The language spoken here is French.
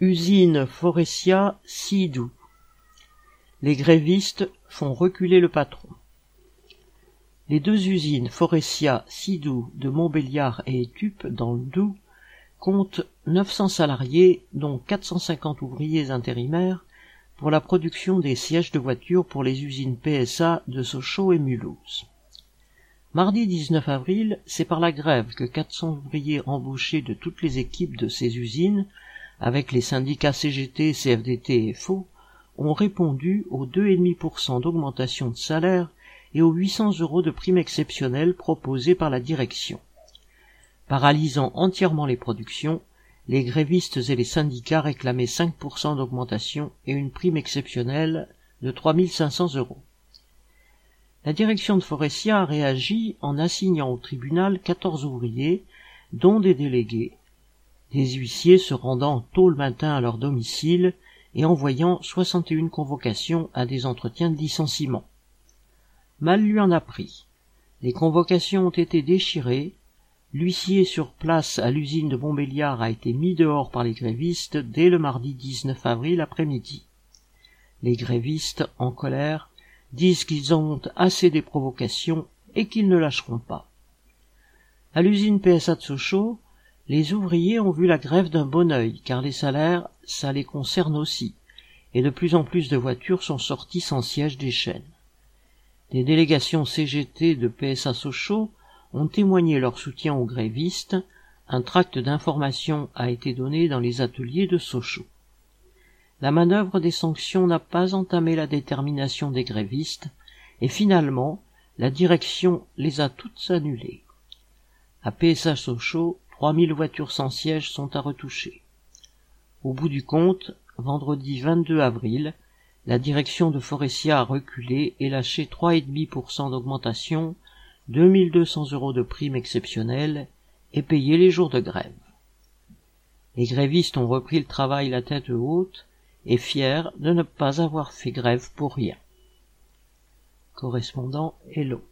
Usine Forestia Sidou. Les grévistes font reculer le patron. Les deux usines Forestia Sidou de Montbéliard et Étup dans le Doubs comptent 900 salariés dont 450 ouvriers intérimaires pour la production des sièges de voitures pour les usines PSA de Sochaux et Mulhouse. Mardi 19 avril, c'est par la grève que 400 ouvriers embauchés de toutes les équipes de ces usines avec les syndicats CGT, CFDT et FO, ont répondu aux 2,5% d'augmentation de salaire et aux 800 euros de prime exceptionnelle proposés par la direction. Paralysant entièrement les productions, les grévistes et les syndicats réclamaient 5% d'augmentation et une prime exceptionnelle de 3500 euros. La direction de Forestia a réagi en assignant au tribunal 14 ouvriers, dont des délégués, des huissiers se rendant tôt le matin à leur domicile et envoyant 61 convocations à des entretiens de licenciement. Mal lui en a pris. Les convocations ont été déchirées, l'huissier sur place à l'usine de Montbéliard a été mis dehors par les grévistes dès le mardi 19 avril après-midi. Les grévistes, en colère, disent qu'ils ont assez des provocations et qu'ils ne lâcheront pas. À l'usine PSA de Sochaux, les ouvriers ont vu la grève d'un bon œil, car les salaires, ça les concerne aussi, et de plus en plus de voitures sont sorties sans siège des chaînes. Des délégations CGT de PSA Sochaux ont témoigné leur soutien aux grévistes, un tract d'information a été donné dans les ateliers de Sochaux. La manœuvre des sanctions n'a pas entamé la détermination des grévistes, et finalement, la direction les a toutes annulées. À PSA Sochaux, 3000 voitures sans siège sont à retoucher. Au bout du compte, vendredi 22 avril, la direction de Forestia a reculé et lâché 3,5% d'augmentation, 2200 euros de prime exceptionnelle et payé les jours de grève. Les grévistes ont repris le travail la tête haute et fiers de ne pas avoir fait grève pour rien. Correspondant Hello.